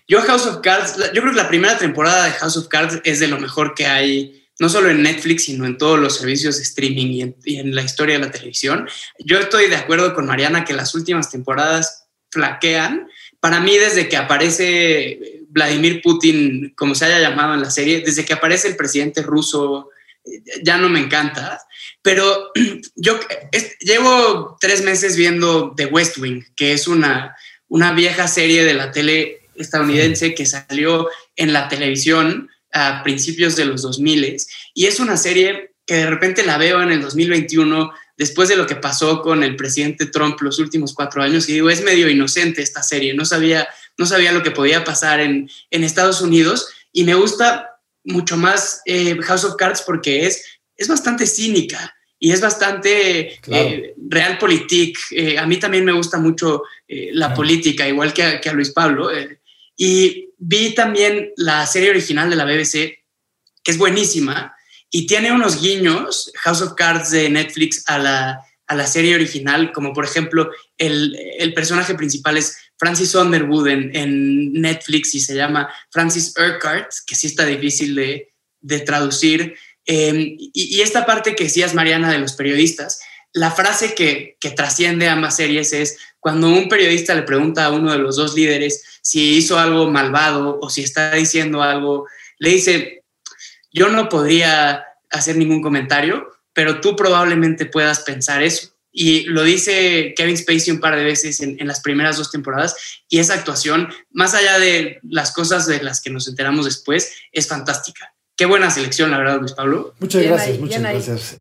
yo House of Cards, yo creo que la primera temporada de House of Cards es de lo mejor que hay, no solo en Netflix, sino en todos los servicios de streaming y en, y en la historia de la televisión. Yo estoy de acuerdo con Mariana que las últimas temporadas flaquean. Para mí, desde que aparece Vladimir Putin, como se haya llamado en la serie, desde que aparece el presidente ruso ya no me encanta, pero yo llevo tres meses viendo The West Wing, que es una, una vieja serie de la tele estadounidense que salió en la televisión a principios de los 2000 y es una serie que de repente la veo en el 2021 después de lo que pasó con el presidente Trump los últimos cuatro años y digo, es medio inocente esta serie, no sabía, no sabía lo que podía pasar en, en Estados Unidos y me gusta mucho más eh, House of Cards porque es, es bastante cínica y es bastante claro. eh, realpolitik. Eh, a mí también me gusta mucho eh, la claro. política, igual que a, que a Luis Pablo. y vi también la serie original de la BBC, que es buenísima y tiene unos guiños, House of Cards de Netflix, a la, a la serie original, como por ejemplo el, el personaje principal es Francis Underwood en, Netflix y se llama Francis Urquhart, que sí está difícil de, de traducir. Eh, y, y, esta parte que decías, Mariana, de los periodistas, la frase que, que trasciende a ambas series es cuando un periodista le pregunta a uno de los dos líderes si hizo algo malvado o si está diciendo algo, le dice, yo no podría hacer ningún comentario, pero tú probablemente puedas pensar eso. Y lo dice Kevin Spacey un par de veces en, en, las primeras dos temporadas, y esa actuación, más allá de las cosas de las que nos enteramos después, es fantástica. Qué buena selección, la verdad, Luis Pablo. Muchas bien gracias, ahí, muchas gracias.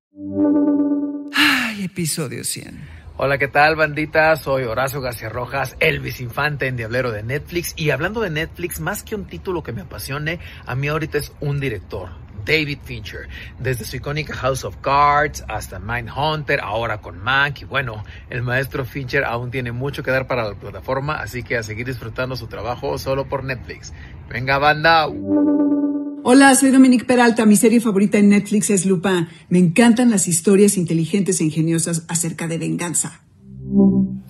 Ay, episodio 100. Hola, ¿qué tal, bandita? Soy Horacio García Rojas, Elvis Infante en Diablero de Netflix. Y hablando de Netflix, más que un título que me apasione, a mí ahorita es un director. David Fincher, desde su icónica House of Cards hasta Mindhunter, ahora con Mank y bueno, el maestro Fincher aún tiene mucho que dar para la plataforma, así que a seguir disfrutando su trabajo solo por Netflix. Venga banda. Hola, soy Dominique Peralta. Mi serie favorita en Netflix es Lupin. Me encantan las historias inteligentes e ingeniosas acerca de venganza.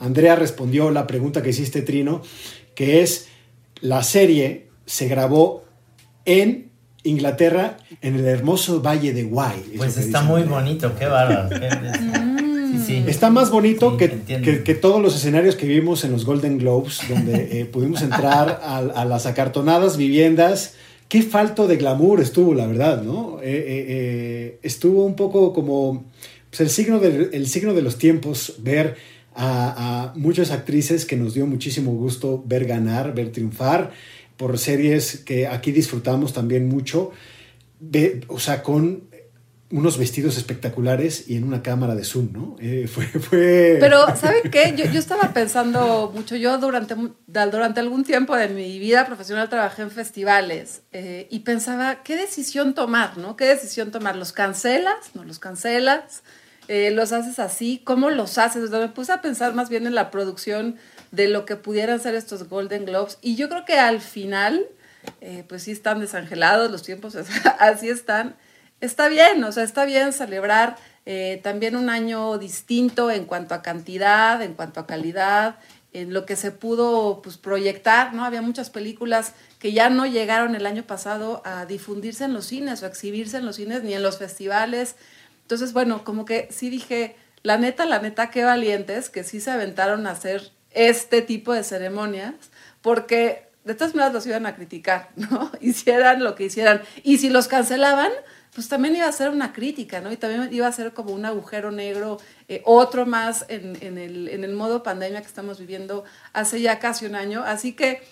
Andrea respondió la pregunta que hiciste, Trino, que es, la serie se grabó en Inglaterra, en el hermoso valle de Wye. Pues está muy bonito, qué bárbaro. sí, sí. Está más bonito que, que, que, todos los escenarios que vimos en los Golden Globes, donde eh, pudimos entrar a, a las acartonadas viviendas qué falto de glamour estuvo, la verdad, ¿no? Eh, eh, eh, estuvo un poco como pues, el, signo de, el signo de los tiempos, ver a, a, muchas actrices que nos dio muchísimo gusto ver ganar, ver triunfar, por series que aquí disfrutamos también mucho, de, o sea, con unos vestidos espectaculares y en una cámara de Zoom, ¿no? Eh, fue, fue... Pero, ¿saben qué? Yo, yo, estaba pensando mucho, yo durante, durante algún tiempo de mi vida profesional trabajé en festivales eh, y pensaba, ¿qué decisión tomar, no? ¿Qué decisión tomar? ¿Los cancelas? ¿No los cancelas? Eh, ¿Los haces así? ¿Cómo los haces? Entonces, me puse a pensar más bien en la producción de lo que pudieran ser estos Golden Globes y yo creo que al final, eh, pues sí están desangelados, los tiempos así están está bien, o sea, está bien celebrar eh, también un año distinto en cuanto a cantidad, en cuanto a calidad, en lo que se pudo pues, proyectar, ¿no? Había muchas películas que ya no llegaron el año pasado a difundirse en los cines o a exhibirse en los cines ni en los festivales. Entonces, bueno, como que sí dije, la neta, la neta, qué valientes que sí se aventaron a hacer este tipo de ceremonias, porque de todas maneras los iban a criticar, ¿no? Hicieran lo que hicieran. Y si los cancelaban, pues también iba a ser una crítica, ¿no? Y también iba a ser como un agujero negro, eh, otro más en, en, el, en el modo pandemia que estamos viviendo hace ya casi un año. Así que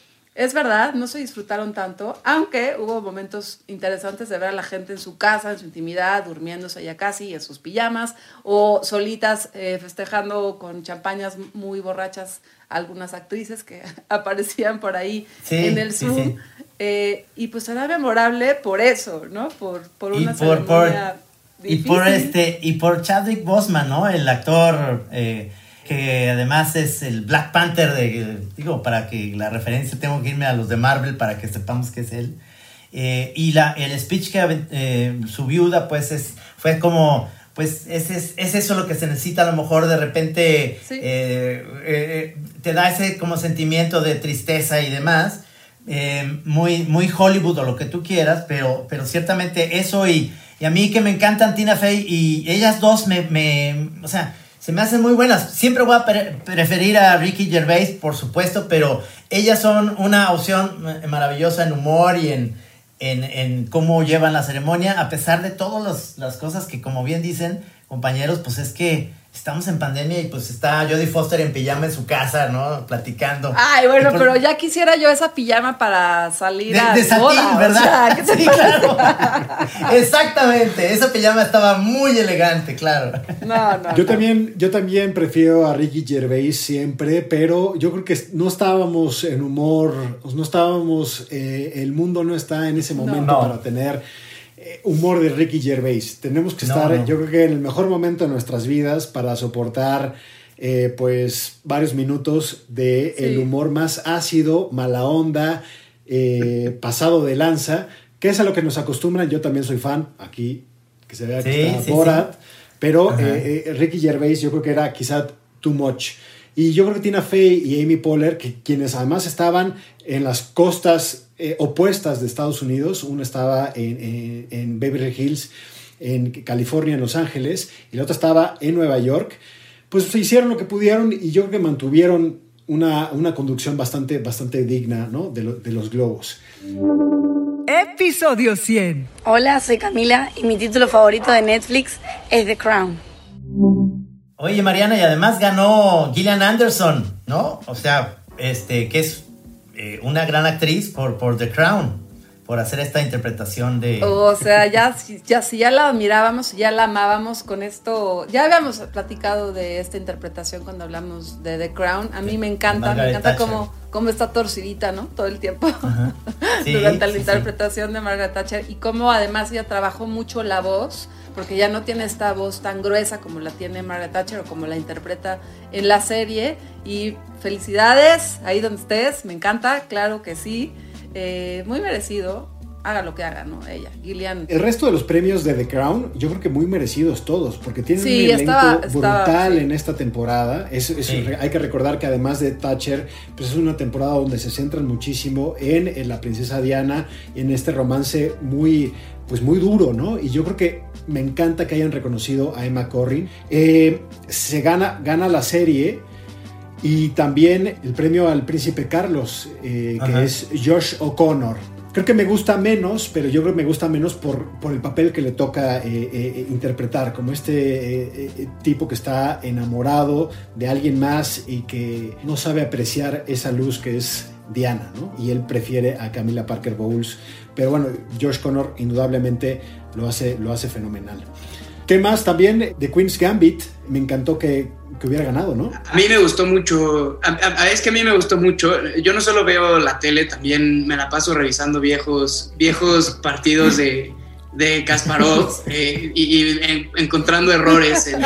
es verdad, no se disfrutaron tanto, aunque hubo momentos interesantes de ver a la gente en su casa, en su intimidad, durmiéndose ya casi en sus pijamas o solitas eh, festejando con champañas muy borrachas algunas actrices que aparecían por ahí sí, en el Zoom. Sí, sí. Eh, y pues era memorable por eso, ¿no? Por, por una y por, ceremonia por, y por este y por Chadwick Boseman, ¿no? El actor eh, que además es el Black Panther de digo para que la referencia tengo que irme a los de Marvel para que sepamos que es él. Eh, y la, el speech que eh, su viuda pues es, fue como pues es, es, es, eso lo que se necesita a lo mejor de repente Sí. eh, te da ese como sentimiento de tristeza y demás muy, muy Hollywood o lo que tú quieras, pero, pero ciertamente eso y, y a mí que me encantan Tina Fey y ellas dos me, me o sea, se me hacen muy buenas. Siempre voy a pre preferir a Ricky Gervais, por supuesto, pero ellas son una opción maravillosa en humor y en, en, en cómo llevan la ceremonia, a pesar de todas las cosas que, como bien dicen, compañeros, pues es que estamos en pandemia y pues está Jodie Foster en pijama en su casa, ¿no? Platicando. Ay, bueno, por- pero ya quisiera yo esa pijama para salir De, a de satín, boda, o ¿verdad? sea, ¿qué te sí, claro. Exactamente. Esa pijama estaba muy elegante, claro. No, no. Yo también, yo también prefiero a Ricky Gervais siempre, pero yo creo que no estábamos en humor, no estábamos, eh, el mundo no está en ese momento No. para tener humor de Ricky Gervais. Tenemos que No, estar, no. yo creo que en el mejor momento de nuestras vidas para soportar eh, pues varios minutos de Sí. el humor más ácido, mala onda, eh, pasado de lanza, que es a lo que nos acostumbran. Yo también soy fan, aquí que se vea que Sí, está sí, Borat, pero eh, eh, Ricky Gervais yo creo que era quizá too much. Y yo creo que Tina Fey y Amy Poehler, que, quienes además estaban en las costas eh, opuestas de Estados Unidos, una estaba en, en- en Beverly Hills, en California, en Los Ángeles, y la otra estaba en Nueva York, pues se hicieron lo que pudieron y yo creo que mantuvieron una, una conducción bastante, bastante digna ¿no? de, lo- de los globos. Episodio 100. Hola, soy Camila y mi título favorito de Netflix es The Crown. Oye, Mariana, y además ganó Gillian Anderson, ¿no? O sea, este, que es eh, una gran actriz por, por The Crown, por hacer esta interpretación de... O sea, ya, ya, si ya la admirábamos, ya la amábamos con esto, ya habíamos platicado de esta interpretación cuando hablamos de The Crown. A mí me encanta, me Margaret encanta Thatcher. cómo, cómo está torcidita, ¿no? Todo el tiempo. Sí, durante la sí, sí. interpretación de Margaret Thatcher y cómo además ella trabajó mucho la voz, porque ya no tiene esta voz tan gruesa como la tiene Margaret Thatcher o como la interpreta en la serie. Y felicidades, ahí donde estés, me encanta, claro que sí, Eh, muy merecido, haga lo que haga, ¿no? Ella, Gillian. El resto de los premios de The Crown, yo creo que muy merecidos todos, porque tienen Sí, un elenco estaba- estaba- brutal sí. en esta temporada. Es- es- Sí. Hay que recordar que además de Thatcher, pues es una temporada donde se centran muchísimo en, en la princesa Diana, en este romance muy, pues muy duro, ¿no? Y yo creo que me encanta que hayan reconocido a Emma Corrin. Eh, se gana, gana la serie. Y también el premio al príncipe Carlos, eh, que es Josh O'Connor. Creo que me gusta menos, pero yo creo que me gusta menos por, por el papel que le toca eh, eh, interpretar, como este eh, tipo que está enamorado de alguien más y que no sabe apreciar esa luz que es Diana, ¿no? Y él prefiere a Camila Parker Bowles. Pero bueno, Josh Connor indudablemente lo hace, lo hace fenomenal. ¿Qué más? También The Queen's Gambit, me encantó que, que hubiera ganado, ¿no? A mí me gustó mucho, a- a- es que a mí me gustó mucho. Yo no solo veo la tele, también me la paso revisando viejos, viejos partidos de, de Kasparov eh, y, y en- encontrando errores en,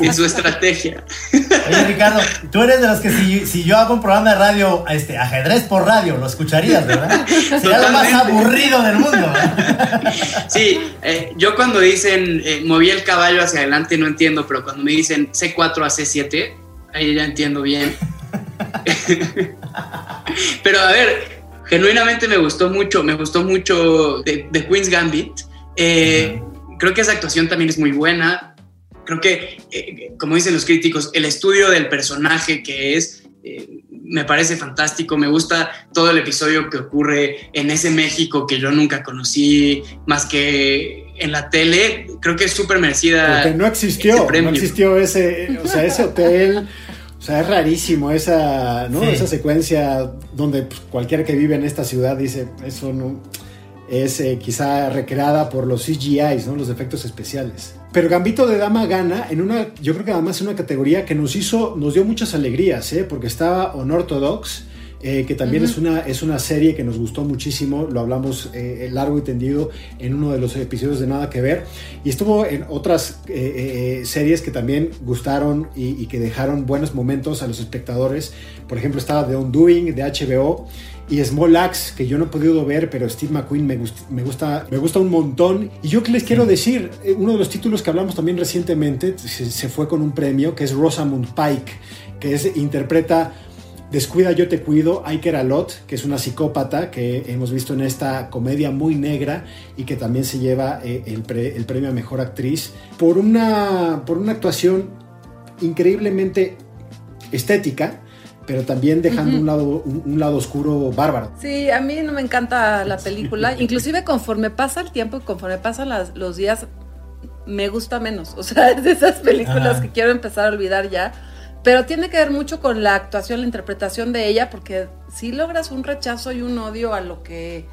en su estrategia. Oye, Ricardo, tú eres de los que si, si yo hago un programa de radio, este, ajedrez por radio, lo escucharías, ¿verdad? Sería lo más aburrido del mundo. ¿verdad? Sí, eh, yo cuando dicen eh, moví el caballo hacia adelante no entiendo, pero cuando me dicen C4 a C7, ahí ya entiendo bien. pero a ver, genuinamente me gustó mucho, me gustó mucho de, de Queen's Gambit. Eh, Creo que esa actuación también es muy buena. Creo que, eh, como dicen los críticos, el estudio del personaje que es eh, me parece fantástico. Me gusta todo el episodio que ocurre en ese México que yo nunca conocí más que en la tele. Creo que es súper merecida. Porque no existió, ese no existió ese, o sea, ese hotel, o sea, es rarísimo esa, ¿no? Sí. Esa secuencia donde pues, cualquiera que vive en esta ciudad dice, eso no es eh, quizá recreada por los CGIs, ¿no? Los efectos especiales. Pero Gambito de Dama gana en una, yo creo que además en una categoría que nos hizo, nos dio muchas alegrías, ¿eh? Porque estaba Unorthodox, eh, que también es, una, es una serie que nos gustó muchísimo, lo hablamos eh, largo y tendido en uno de los episodios de Nada que Ver, y estuvo en otras eh, series que también gustaron y, y que dejaron buenos momentos a los espectadores, por ejemplo estaba The Undoing de HBO, y Small Axe, que yo no he podido ver, pero Steve McQueen me, gust- me gusta, me gusta un montón. Y yo qué les quiero decir, Eh, uno de los títulos que hablamos también recientemente se, se fue con un premio, que es Rosamund Pike, que es, interpreta Descuida, yo te cuido, Iker Alot, que es una psicópata que hemos visto en esta comedia muy negra y que también se lleva eh, el, pre- el premio a Mejor Actriz por una, por una actuación increíblemente estética, pero también dejando Ujú. un, lado, un, un lado oscuro bárbaro. Sí, a mí no me encanta la película. Inclusive conforme pasa el tiempo y conforme pasan las- los días, me gusta menos. O sea, es de esas películas que quiero empezar a olvidar ya. Pero tiene que ver mucho con la actuación, la interpretación de ella, porque si logras un rechazo y un odio a lo que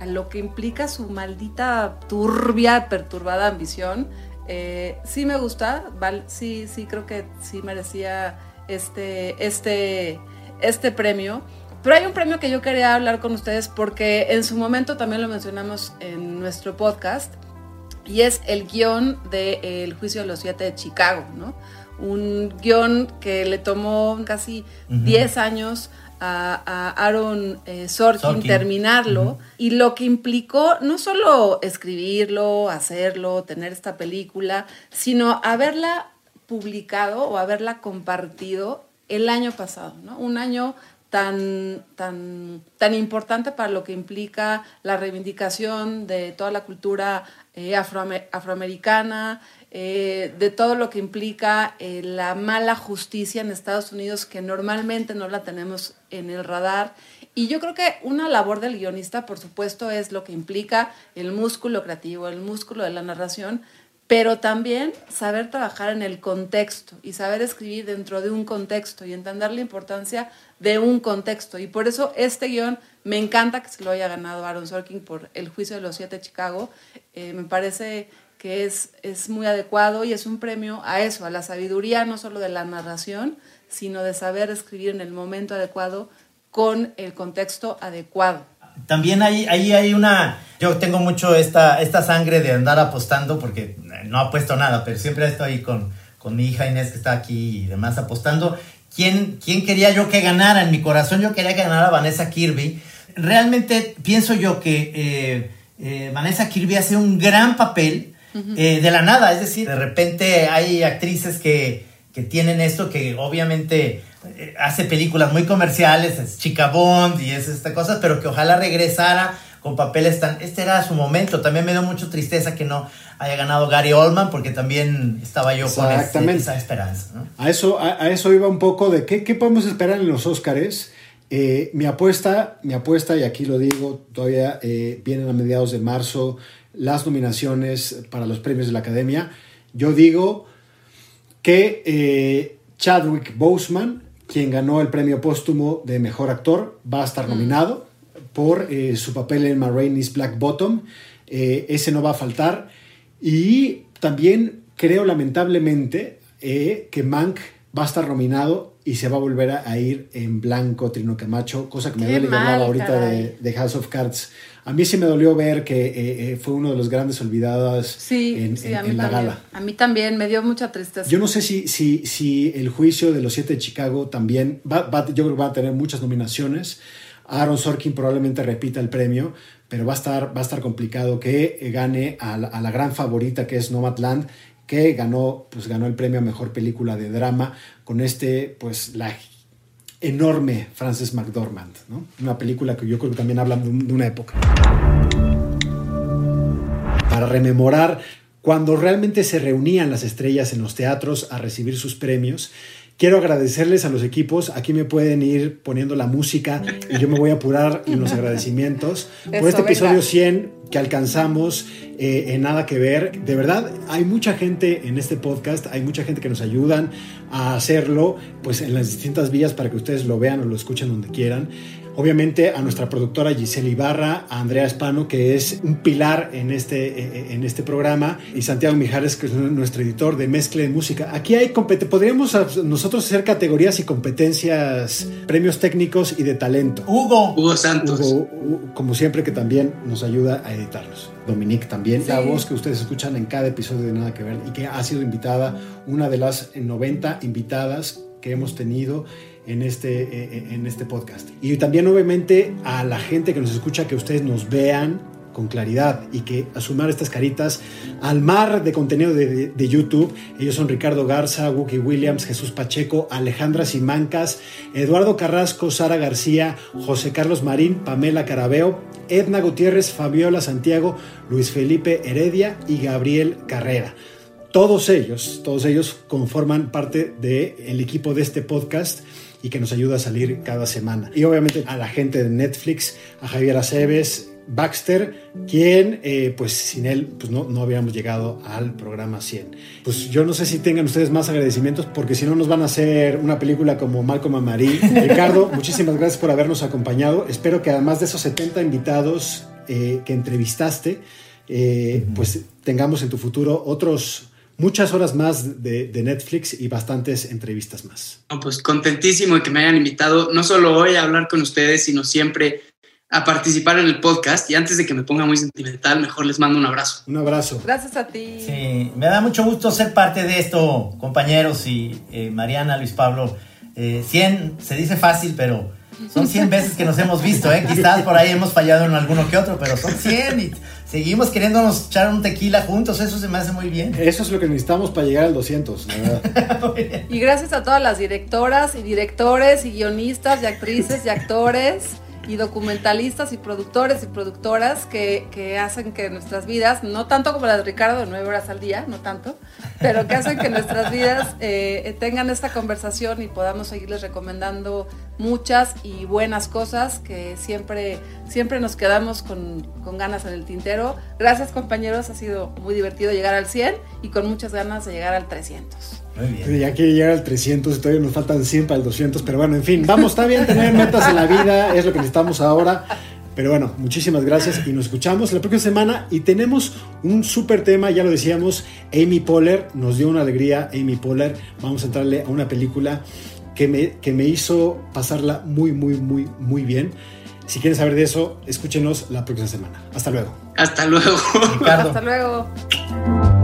a lo que implica su maldita turbia, perturbada ambición, eh, sí me gusta, val- sí, sí creo que sí merecía este, este, este premio. Pero hay un premio que yo quería hablar con ustedes porque en su momento también lo mencionamos en nuestro podcast y es el guion de El juicio de los siete de Chicago, ¿no? Un guion que le tomó casi Ujú. 10 años a, a Aaron eh, Sorkin, Sorkin. terminarlo Ujú. y lo que implicó no solo escribirlo, hacerlo, tener esta película, sino haberla publicado o haberla compartido el año pasado, ¿no? Un año tan, tan, tan importante para lo que implica la reivindicación de toda la cultura eh, afroame- afroamericana, eh, de todo lo que implica eh, la mala justicia en Estados Unidos, que normalmente no la tenemos en el radar. Y yo creo que una labor del guionista, por supuesto, es lo que implica el músculo creativo, el músculo de la narración, pero también saber trabajar en el contexto y saber escribir dentro de un contexto y entender la importancia de un contexto. Y por eso este guion me encanta que se lo haya ganado Aaron Sorkin por El juicio de los siete de Chicago. Eh, me parece que es, es muy adecuado y es un premio a eso, a la sabiduría no solo de la narración, sino de saber escribir en el momento adecuado con el contexto adecuado. También ahí, ahí hay una... Yo tengo mucho esta, esta sangre de andar apostando porque no apuesto nada, pero siempre estoy con, con mi hija Inés que está aquí y demás apostando. ¿Quién, ¿Quién quería yo que ganara? En mi corazón yo quería que ganara Vanessa Kirby. Realmente pienso yo que eh, eh, Vanessa Kirby hace un gran papel eh, de la nada, es decir, de repente hay actrices que, que tienen esto que obviamente eh, hace películas muy comerciales, es Chica Bond y es esta cosa, pero que ojalá regresara con papeles tan... Este era su momento, también me dio mucho tristeza que no haya ganado Gary Oldman porque también estaba yo con esa esperanza. ¿no? A, eso, a, a, eso iba un poco de qué, qué podemos esperar en los Óscares. Eh, mi apuesta, mi apuesta, y aquí lo digo, todavía eh, vienen a mediados de marzo las nominaciones para los premios de la Academia. Yo digo que eh, Chadwick Boseman, quien ganó el premio póstumo de Mejor Actor, va a estar nominado por eh, su papel en Ma Rainey's Black Bottom. Eh, ese no va a faltar. Y también creo lamentablemente que Mank va a estar nominado y se va a volver a, ir en blanco Trino Camacho, cosa que me duele hablaba ahorita de, de, House of Cards. A mí sí me dolió ver que eh, eh, fue uno de los grandes olvidados sí, en, sí, en, en la también. gala. A mí también me dio mucha tristeza. Yo no sé si, si, si el juicio de los siete de Chicago también, va, va, yo creo que va a tener muchas nominaciones. Aaron Sorkin probablemente repita el premio, pero va a estar, va a estar complicado que gane a la, a la gran favorita que es Nomadland que ganó, pues ganó el premio a mejor película de drama con este, pues la enorme Frances McDormand, ¿no? Una película que yo creo que también habla de una época. Para rememorar cuando realmente se reunían las estrellas en los teatros a recibir sus premios, Quiero agradecerles a los equipos. Aquí me pueden ir poniendo la música y yo me voy a apurar en los agradecimientos por este episodio venga. 100 que alcanzamos eh, en Nada que Ver. De verdad, hay mucha gente en este podcast, hay mucha gente que nos ayudan a hacerlo pues en las distintas vías para que ustedes lo vean o lo escuchen donde quieran. Obviamente a nuestra productora Giselle Ibarra, a Andrea Espano, que es un pilar en este, eh, en este programa, y Santiago Mijares, que es nuestro editor de mezcla de música. Aquí hay podríamos nosotros hacer categorías y competencias, premios técnicos y de talento. Hugo. Hugo Santos. Hugo, Hugo, como siempre, que también nos ayuda a editarlos. Dominique también, sí. la voz que ustedes escuchan en cada episodio de Nada que Ver y que ha sido invitada, una de las 90 invitadas que hemos tenido en este, en este podcast. Y también obviamente a la gente que nos escucha, que ustedes nos vean con claridad y que a sumar estas caritas al mar de contenido de, de, de YouTube. Ellos son Ricardo Garza, Wookie Williams, Jesús Pacheco, Alejandra Simancas, Eduardo Carrasco, Sara García, José Carlos Marín, Pamela Carabeo, Edna Gutiérrez, Fabiola Santiago, Luis Felipe Heredia y Gabriel Carrera. Todos ellos, todos ellos conforman parte del de equipo de este podcast y que nos ayuda a salir cada semana. Y obviamente a la gente de Netflix, a Javier Aceves, Baxter, quien, eh, pues sin él, pues no, no habíamos llegado al programa 100. Pues yo no sé si tengan ustedes más agradecimientos, porque si no nos van a hacer una película como Malcolm and Marie. Ricardo, muchísimas gracias por habernos acompañado. Espero que además de esos 70 invitados eh, que entrevistaste, eh, uh -huh. pues tengamos en tu futuro otros muchas horas más de, de, Netflix y bastantes entrevistas más. Pues contentísimo de que me hayan invitado, no solo hoy a hablar con ustedes, sino siempre a participar en el podcast. Y antes de que me ponga muy sentimental, mejor les mando un abrazo. Un abrazo. Gracias a ti. Sí, me da mucho gusto ser parte de esto, compañeros y eh, Mariana, Luis Pablo. Eh, 100 se dice fácil, pero son 100 veces que nos hemos visto, ¿eh? Quizás por ahí hemos fallado en alguno que otro, pero son 100 y seguimos queriéndonos echar un tequila juntos, eso se me hace muy bien. Eso es lo que necesitamos para llegar al 200, y gracias a todas las directoras y directores y guionistas y actrices y actores y documentalistas y productores y productoras que, que, hacen que nuestras vidas, no tanto como la de Ricardo, nueve horas al día, no tanto, pero que hacen que nuestras vidas eh, tengan esta conversación y podamos seguirles recomendando muchas y buenas cosas que siempre, siempre nos quedamos con, con ganas en el tintero. Gracias compañeros, ha sido muy divertido llegar al 100 y con muchas ganas de llegar al 300. Muy bien. Ya quiere llegar al 300 y todavía nos faltan 100 para el 200, pero bueno, en fin, vamos, está bien tener metas en la vida, es lo que necesitamos ahora. Pero bueno, muchísimas gracias y nos escuchamos la próxima semana y tenemos un súper tema, ya lo decíamos, Amy Poehler, nos dio una alegría Amy Poehler, vamos a entrarle a una película que me, que me hizo pasarla muy, muy, muy, muy bien. Si quieren saber de eso, escúchenos la próxima semana. Hasta luego. Hasta luego. Ricardo. Hasta luego.